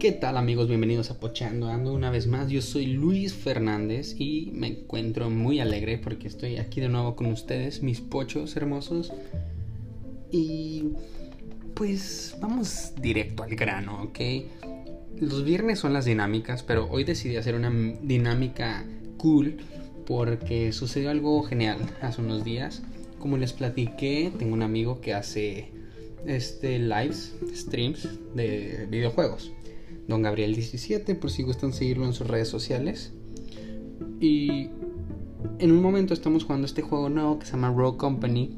¿Qué tal amigos? Bienvenidos a Pochando Ando una vez más. Yo soy Luis Fernández y me encuentro muy alegre porque estoy aquí de nuevo con ustedes, mis pochos hermosos. Y pues vamos directo al grano, ¿ok? Los viernes son las dinámicas, pero hoy decidí hacer una dinámica cool porque sucedió algo genial hace unos días. Como les platiqué, tengo un amigo que hace este lives, streams de videojuegos. Don Gabriel 17, por si gustan seguirlo en sus redes sociales. Y en un momento estamos jugando este juego nuevo que se llama Rogue Company.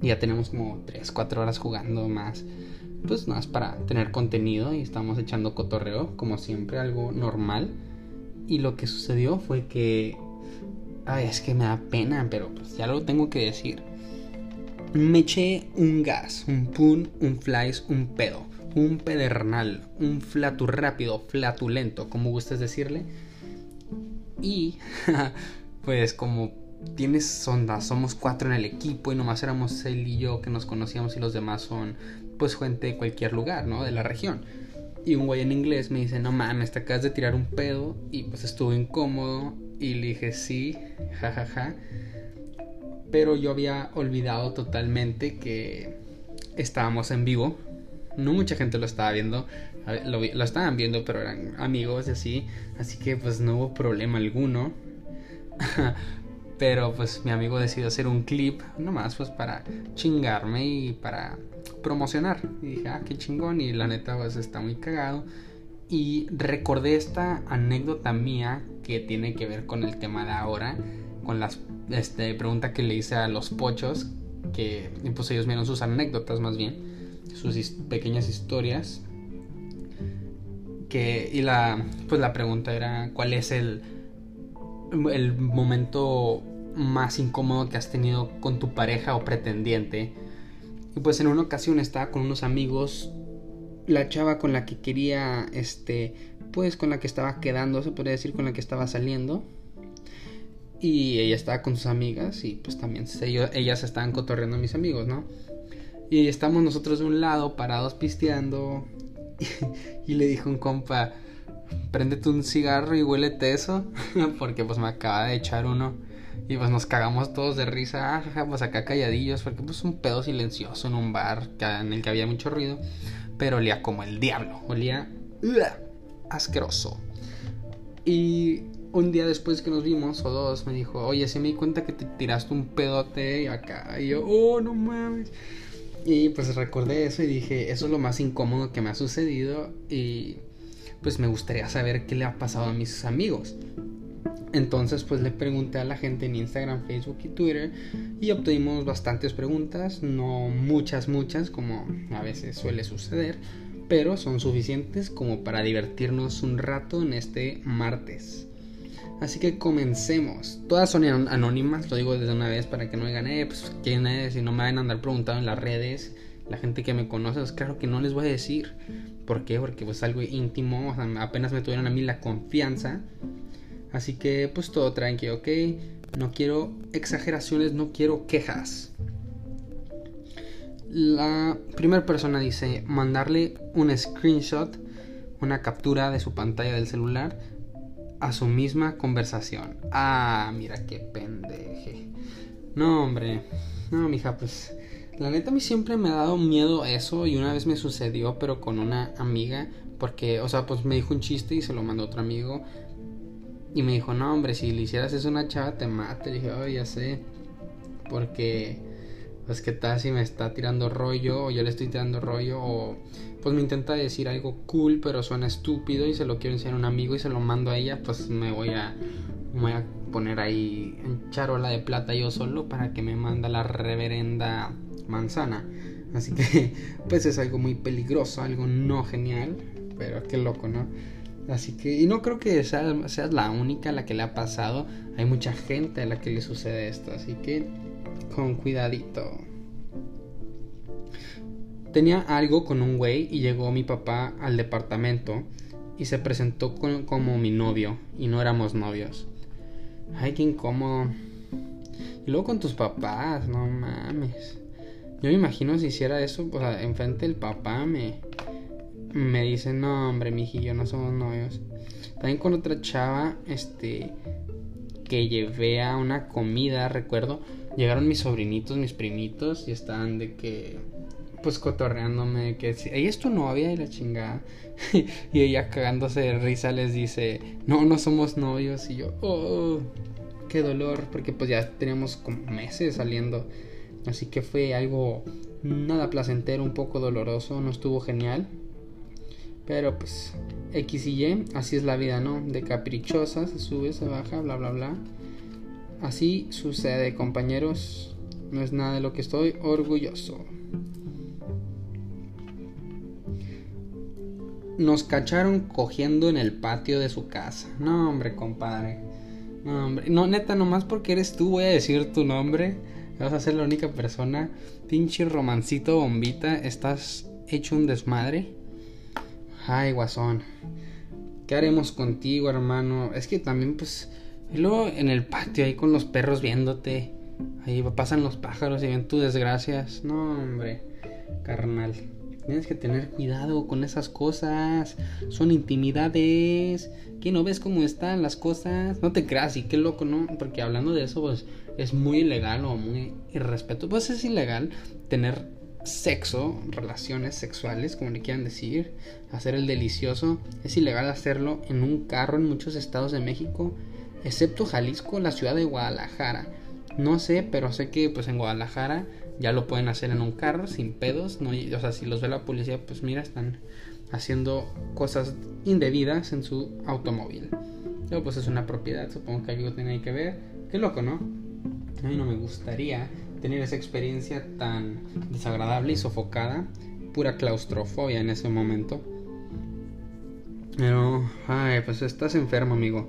Y ya tenemos como 3, 4 horas jugando más. Pues nada, es para tener contenido y estamos echando cotorreo, como siempre, algo normal. Y lo que sucedió fue que. Ay, es que me da pena, pero pues ya lo tengo que decir. Me eché un gas, un pun, un flies, un pedo un pedernal, un flatu rápido, flatulento, como gustes decirle. Y pues como tienes sonda, somos cuatro en el equipo y nomás éramos él y yo que nos conocíamos y los demás son pues gente de cualquier lugar, ¿no? De la región. Y un güey en inglés me dice, no mames, te acabas de tirar un pedo y pues estuvo incómodo y le dije sí, jajaja. Ja, ja. Pero yo había olvidado totalmente que estábamos en vivo no mucha gente lo estaba viendo, lo, estaban viendo, pero eran amigos y así, así que pues no hubo problema alguno. pero pues mi amigo decidió hacer un clip nomás pues para chingarme y para promocionar. Y dije, ah, qué chingón y la neta pues está muy cagado. Y recordé esta anécdota mía que tiene que ver con el tema de ahora, con las este, pregunta que le hice a los pochos, que pues ellos vieron sus anécdotas más bien sus pequeñas historias. Que, y la, pues la pregunta era, ¿cuál es el, el momento más incómodo que has tenido con tu pareja o pretendiente? Y pues en una ocasión estaba con unos amigos, la chava con la que quería, este, pues con la que estaba quedando, se podría decir, con la que estaba saliendo. Y ella estaba con sus amigas y pues también ellos, ellas estaban cotorreando a mis amigos, ¿no? Y estamos nosotros de un lado, parados pisteando. Y, le dijo un compa, préndete un cigarro y huélete eso. porque pues me acaba de echar uno. Y pues nos cagamos todos de risa. Ah, pues acá calladillos. Porque pues un pedo silencioso en un bar en el que había mucho ruido. Pero olía como el diablo. Olía asqueroso. Y un día después que nos vimos, o dos, me dijo, oye, se me di cuenta que te tiraste un pedote acá. Y yo, oh, no mames. Y pues recordé eso y dije, eso es lo más incómodo que me ha sucedido y pues me gustaría saber qué le ha pasado a mis amigos. Entonces pues le pregunté a la gente en Instagram, Facebook y Twitter y obtuvimos bastantes preguntas, no muchas, muchas como a veces suele suceder, pero son suficientes como para divertirnos un rato en este martes. Así que comencemos. Todas son anónimas, lo digo desde una vez para que no digan, eh, pues quién es, y no me vayan a andar preguntando en las redes. La gente que me conoce, pues claro que no les voy a decir. ¿Por qué? Porque pues algo íntimo, o apenas me tuvieron a mí la confianza. Así que pues todo tranquilo, ¿ok? No quiero exageraciones, no quiero quejas. La primera persona dice mandarle un screenshot, una captura de su pantalla del celular a su misma conversación. Ah, mira qué pendeje. No, hombre. No, mija, pues. La neta a mí siempre me ha dado miedo eso y una vez me sucedió, pero con una amiga, porque, o sea, pues me dijo un chiste y se lo mandó otro amigo y me dijo, no, hombre, si le hicieras eso a una chava te mata. Y dije, oh, ya sé, porque, pues, ¿qué tal si me está tirando rollo o yo le estoy tirando rollo o pues me intenta decir algo cool, pero suena estúpido y se lo quiero enseñar a un amigo y se lo mando a ella, pues me voy a, me voy a poner ahí en charola de plata yo solo para que me manda la reverenda manzana. Así que, pues es algo muy peligroso, algo no genial, pero qué loco, ¿no? Así que, y no creo que seas, seas la única a la que le ha pasado. Hay mucha gente a la que le sucede esto, así que con cuidadito. Tenía algo con un güey y llegó mi papá al departamento y se presentó como mi novio y no éramos novios. Ay, qué incómodo. Y luego con tus papás, no mames. Yo me imagino si hiciera eso, pues enfrente del papá me... me dice, no, hombre, mijillo, no somos novios. También con otra chava, este, que llevé a una comida, recuerdo, llegaron mis sobrinitos, mis primitos, y estaban de que, pues cotorreándome, que ella es tu novia y la chingada. y ella cagándose de risa les dice, no, no somos novios. Y yo, oh, qué dolor, porque pues ya teníamos como meses saliendo. Así que fue algo nada placentero, un poco doloroso, no estuvo genial. Pero pues X y Y, así es la vida, ¿no? De caprichosa, se sube, se baja, bla, bla, bla. Así sucede, compañeros. No es nada de lo que estoy orgulloso. Nos cacharon cogiendo en el patio de su casa. No, hombre, compadre. No, hombre. No, neta, nomás porque eres tú voy a decir tu nombre. Vas a ser la única persona. Pinche romancito bombita. Estás hecho un desmadre. Ay, guasón. ¿Qué haremos contigo, hermano? Es que también, pues. Y luego en el patio, ahí con los perros viéndote. Ahí pasan los pájaros y ven tus desgracias. No, hombre. Carnal. Tienes que tener cuidado con esas cosas. Son intimidades. ¿Qué no ves cómo están las cosas? No te creas, y qué loco, ¿no? Porque hablando de eso, pues es muy ilegal o muy irrespeto. Pues es ilegal tener sexo, relaciones sexuales, como le quieran decir, hacer el delicioso. Es ilegal hacerlo en un carro en muchos estados de México, excepto Jalisco, la ciudad de Guadalajara. No sé, pero sé que pues en Guadalajara ya lo pueden hacer en un carro sin pedos, no, o sea, si los ve la policía, pues mira, están haciendo cosas indebidas en su automóvil. Pero pues es una propiedad, supongo que algo tiene que ver. Qué loco, ¿no? A mí no me gustaría tener esa experiencia tan desagradable y sofocada, pura claustrofobia en ese momento. Pero, ay, pues estás enfermo, amigo.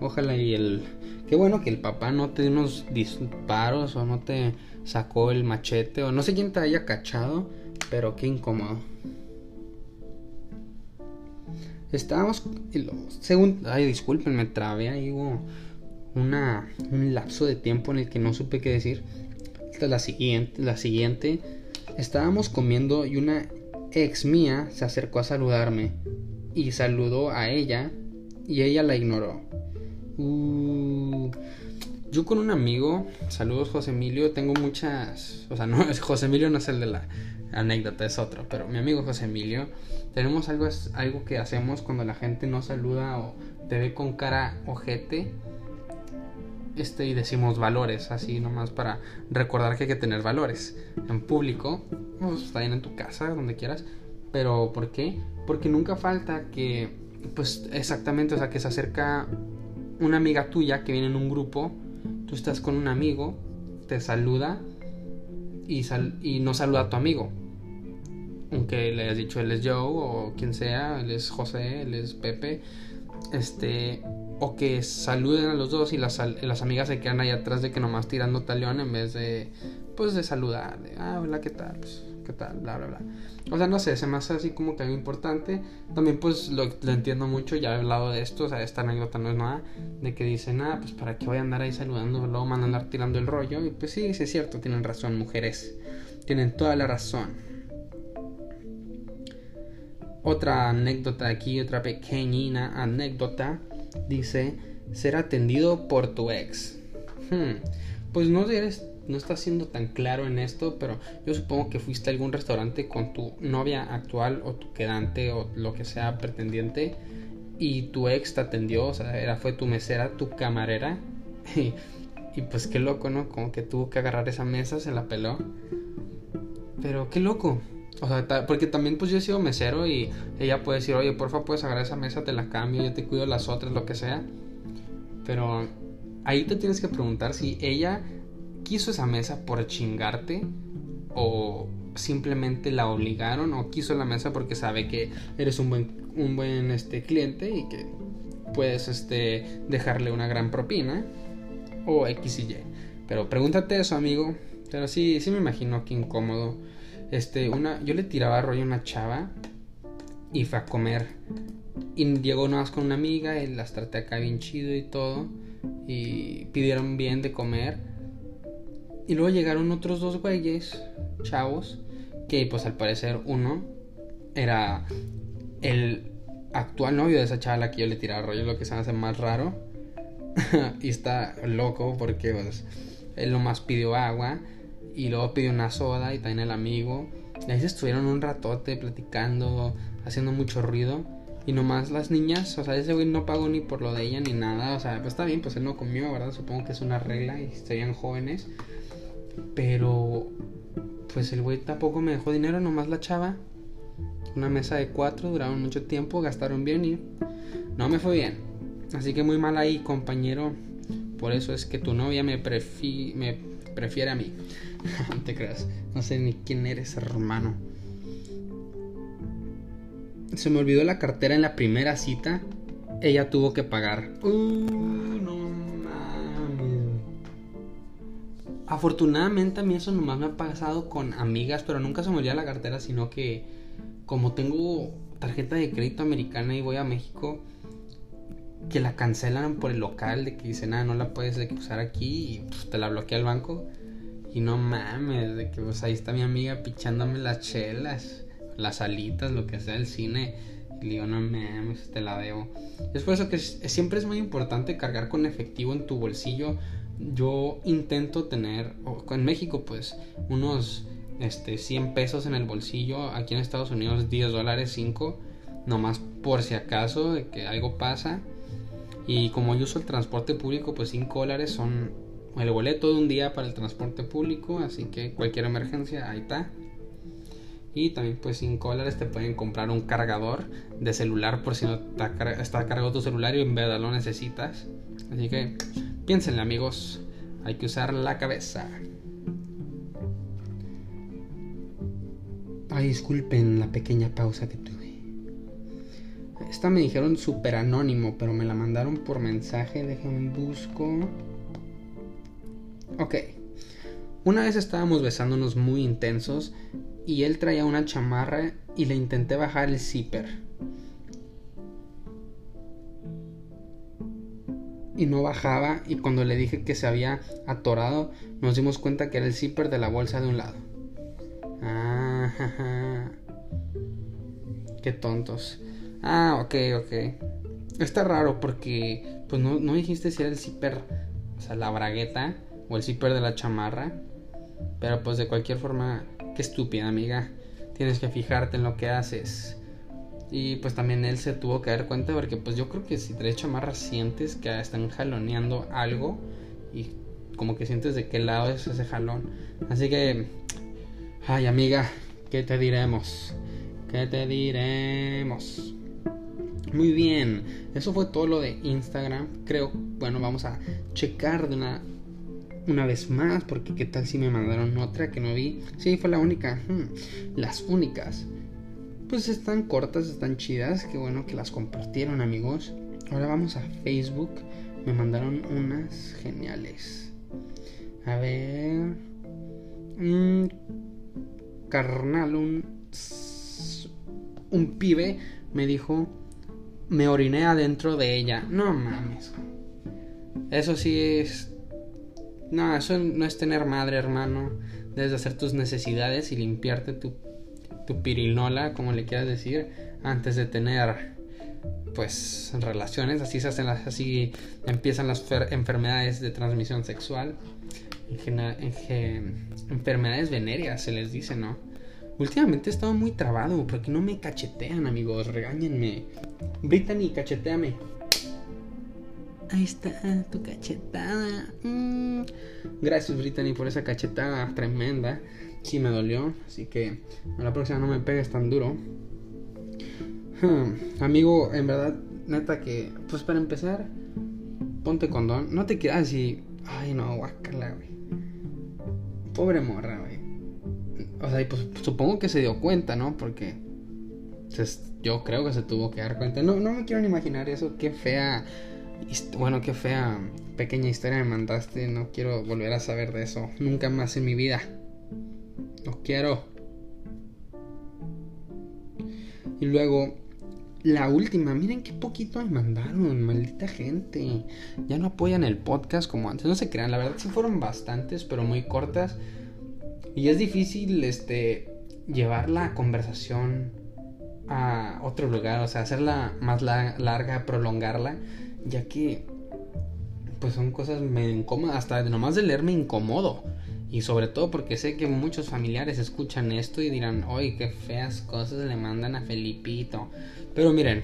Ojalá y el... Qué bueno que el papá no te dio unos disparos o no te sacó el machete o no sé quién te haya cachado, pero qué incómodo. Estábamos... Según... Ay, disculpen, me trabé ahí hubo una, un lapso de tiempo en el que no supe qué decir la siguiente, la siguiente. Estábamos comiendo y una ex mía se acercó a saludarme y saludó a ella y ella la ignoró. Uh, yo con un amigo, saludos José Emilio, tengo muchas, o sea, no, José Emilio no es el de la anécdota, es otro, pero mi amigo José Emilio, tenemos algo, algo que hacemos cuando la gente no saluda o te ve con cara ojete este, y decimos valores, así nomás para recordar que hay que tener valores. En público, pues, bien en tu casa, donde quieras. Pero ¿por qué? Porque nunca falta que, pues exactamente, o sea, que se acerca una amiga tuya que viene en un grupo, tú estás con un amigo, te saluda y, y no saluda a tu amigo. Aunque le hayas dicho él es Joe o quien sea, él es José, él es Pepe. Este, o que saluden a los dos y las, las amigas se quedan ahí atrás de que nomás tirando talión en vez de, pues, de saludar, de, ah, hola, ¿qué tal? Pues, ¿qué tal? Bla, bla, bla. O sea, no sé, se me hace así como que algo importante. También, pues, lo, lo entiendo mucho, ya he hablado de esto, o sea, esta anécdota no es nada, de que dicen, ah, pues, ¿para qué voy a andar ahí saludando? Luego van a andar tirando el rollo. Y pues sí, sí es cierto, tienen razón, mujeres. Tienen toda la razón. Otra anécdota aquí, otra pequeñina anécdota dice ser atendido por tu ex. Hmm, pues no eres, no estás siendo tan claro en esto, pero yo supongo que fuiste a algún restaurante con tu novia actual o tu quedante o lo que sea pretendiente y tu ex te atendió, o sea, era, fue tu mesera, tu camarera. Y, y pues qué loco, ¿no? Como que tuvo que agarrar esa mesa, se la peló. Pero qué loco. O sea, porque también pues yo he sido mesero y ella puede decir, oye, porfa, puedes agarrar esa mesa, te la cambio, yo te cuido las otras, lo que sea. Pero ahí te tienes que preguntar si ella quiso esa mesa por chingarte o simplemente la obligaron o quiso la mesa porque sabe que eres un buen, un buen este, cliente y que puedes este, dejarle una gran propina o X y Y. Pero pregúntate eso, amigo. Pero sí, sí me imagino que incómodo este, una, yo le tiraba rollo a una chava y fue a comer. Y llegó nada más con una amiga y las traté acá bien chido y todo. Y pidieron bien de comer. Y luego llegaron otros dos güeyes, chavos, que pues al parecer uno era el actual novio de esa chava que yo le tiraba rollo, lo que se hace más raro. y está loco porque pues, él nomás pidió agua y luego pidió una soda y también el amigo. Y ahí se estuvieron un ratote platicando, haciendo mucho ruido. Y nomás las niñas, o sea, ese güey no pagó ni por lo de ella ni nada. O sea, pues está bien, pues él no comió, ¿verdad? Supongo que es una regla y serían jóvenes. Pero, pues el güey tampoco me dejó dinero, nomás la chava. Una mesa de cuatro, duraron mucho tiempo, gastaron bien y no me fue bien. Así que muy mal ahí, compañero. Por eso es que tu novia me, me prefiere a mí. no te creas, no sé ni quién eres, hermano. Se me olvidó la cartera en la primera cita. Ella tuvo que pagar. Uh, no Afortunadamente a mí eso nomás me ha pasado con amigas, pero nunca se me olvida la cartera, sino que como tengo tarjeta de crédito americana y voy a México, que la cancelan por el local, de que dicen, ah, no la puedes usar aquí y pues, te la bloquea el banco. Y no mames, de que pues ahí está mi amiga pichándome las chelas las alitas, lo que sea del cine. Y digo, no mames, te la debo. Es por eso que siempre es muy importante cargar con efectivo en tu bolsillo. Yo intento tener, en México pues, unos este, 100 pesos en el bolsillo. Aquí en Estados Unidos 10 dólares, 5. Nomás por si acaso de que algo pasa. Y como yo uso el transporte público, pues 5 dólares son el boleto de un día para el transporte público. Así que cualquier emergencia, ahí está. Y también pues 5 dólares te pueden comprar un cargador de celular por si no está, cargado tu celular y en verdad lo necesitas. Así que piénsenle amigos, hay que usar la cabeza. Ay, disculpen la pequeña pausa que tuve. Esta me dijeron súper anónimo, pero me la mandaron por mensaje. Déjenme busco. Ok. Una vez estábamos besándonos muy intensos y él traía una chamarra y le intenté bajar el zipper. Y no bajaba y cuando le dije que se había atorado nos dimos cuenta que era el zipper de la bolsa de un lado. Ah, Qué tontos. Ah, ok, ok. Está raro porque pues no, no dijiste si era el zipper, o sea, la bragueta o el zipper de la chamarra. Pero pues de cualquier forma Qué estúpida, amiga. Tienes que fijarte en lo que haces. Y pues también él se tuvo que dar cuenta porque pues yo creo que si traes chamarra sientes que están jaloneando algo y como que sientes de qué lado es ese jalón. Así que, ay amiga, ¿qué te diremos? ¿Qué te diremos? Muy bien, eso fue todo lo de Instagram. Creo, bueno, vamos a checar de una una vez más, porque qué tal si me mandaron otra que no vi. Sí, fue la única. Hmm, las únicas. Pues están cortas, están chidas. Qué bueno que las compartieron, amigos. Ahora vamos a Facebook. Me mandaron unas geniales. A ver. Un carnal, un. Un pibe me dijo. Me oriné adentro de ella. No mames. Eso sí es no, eso no es tener madre, hermano. Debes hacer tus necesidades y limpiarte tu, tu pirinola, como le quieras decir, antes de tener pues relaciones. Así se hacen las, así empiezan las enfermedades de transmisión sexual. En enfermedades venéreas se les dice, ¿no? Últimamente he estado muy trabado porque no me cachetean, amigos. Regáñenme. Brittany, cacheteame. Ahí está tu cachetada. Mm. Gracias, Brittany, por esa cachetada tremenda. Sí me dolió, así que a la próxima no me pegues tan duro. Hmm, amigo, en verdad, neta que, pues para empezar, ponte condón. No te quedas así. Ay, no, guacala, güey. Pobre morra, güey. O sea, pues supongo que se dio cuenta, ¿no? Porque pues, yo creo que se tuvo que dar cuenta. No, no me quiero ni imaginar eso. Qué fea bueno, qué fea pequeña historia me mandaste. No quiero volver a saber de eso. Nunca más en mi vida. No quiero. Y luego, la última. Miren qué poquito me mandaron. Maldita gente. Ya no apoyan el podcast como antes. No se crean. La verdad sí fueron bastantes, pero muy cortas. Y es difícil este, llevar la conversación a otro lugar, o sea, hacerla más larga, prolongarla, ya que pues son cosas me incómodas, hasta nomás de leer me incomodo. Y sobre todo porque sé que muchos familiares escuchan esto y dirán, ¡ay, qué feas cosas le mandan a Felipito! Pero miren,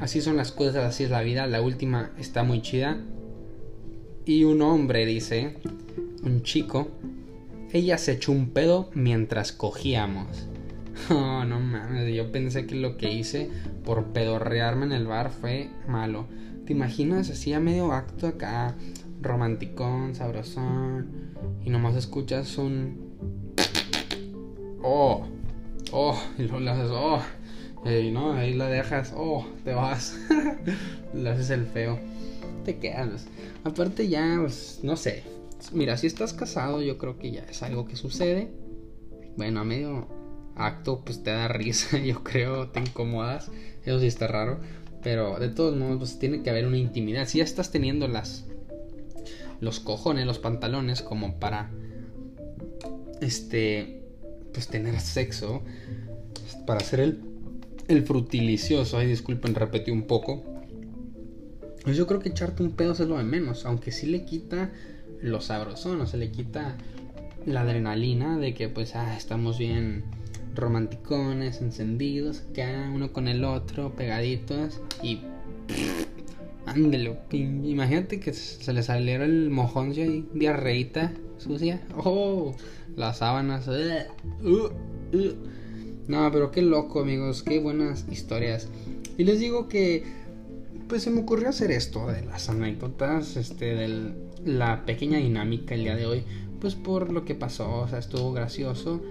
así son las cosas, así es la vida. La última está muy chida. Y un hombre dice, un chico, ella se echó un pedo mientras cogíamos. Oh, no mames, yo pensé que lo que hice por pedorrearme en el bar fue malo. ¿Te imaginas así a medio acto acá, romanticón, sabrosón, y nomás escuchas un... Oh, oh, y luego le haces, oh, y no, ahí la dejas, oh, te vas, le haces el feo, te quedas. Aparte ya, pues, no sé, mira, si estás casado yo creo que ya es algo que sucede. Bueno, a medio acto pues te da risa, yo creo, te incomodas, eso sí está raro, pero de todos modos pues tiene que haber una intimidad. Si ya estás teniendo las los cojones, los pantalones como para este pues tener sexo para hacer el el frutilicioso, ay disculpen, repetí un poco. Pues yo creo que echarte un pedo es lo de menos, aunque sí le quita lo sabrosón, o se le quita la adrenalina de que pues ah, estamos bien romanticones, encendidos, acá uno con el otro, pegaditos y ándelo, imagínate que se le saliera el mojón y diarreita sucia, oh, las sábanas, uh, uh. no, pero qué loco amigos, qué buenas historias. Y les digo que pues se me ocurrió hacer esto de las anécdotas, este, de la pequeña dinámica el día de hoy, pues por lo que pasó, o sea, estuvo gracioso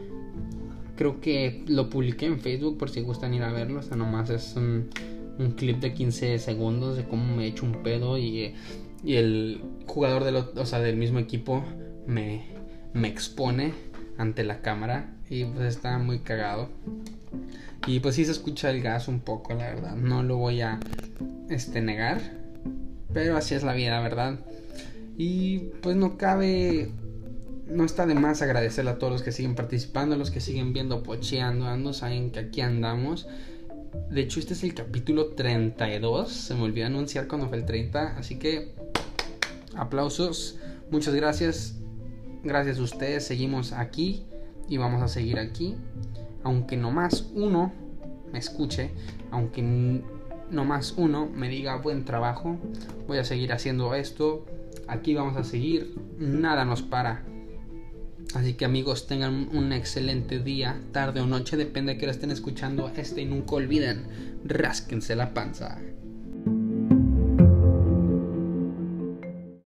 Creo que lo publiqué en Facebook por si gustan ir a verlo. O sea, nomás es un, clip de 15 segundos de cómo me he hecho un pedo y, y el jugador del, o sea, del mismo equipo me, me expone ante la cámara y pues está muy cagado. Y pues sí se escucha el gas un poco, la verdad. No lo voy a este, negar. Pero así es la vida, ¿verdad? Y pues no cabe no está de más agradecerle a todos los que siguen participando, los que siguen viendo Pocheando, ando, saben que aquí andamos. De hecho, este es el capítulo 32. Se me olvidó anunciar cuando fue el 30. Así que aplausos. Muchas gracias. Gracias a ustedes. Seguimos aquí y vamos a seguir aquí. Aunque no más uno me escuche, aunque no más uno me diga buen trabajo, voy a seguir haciendo esto. Aquí vamos a seguir. Nada nos para. Así que amigos, tengan un excelente día, tarde o noche, depende de que lo estén escuchando este y nunca olviden, rásquense la panza.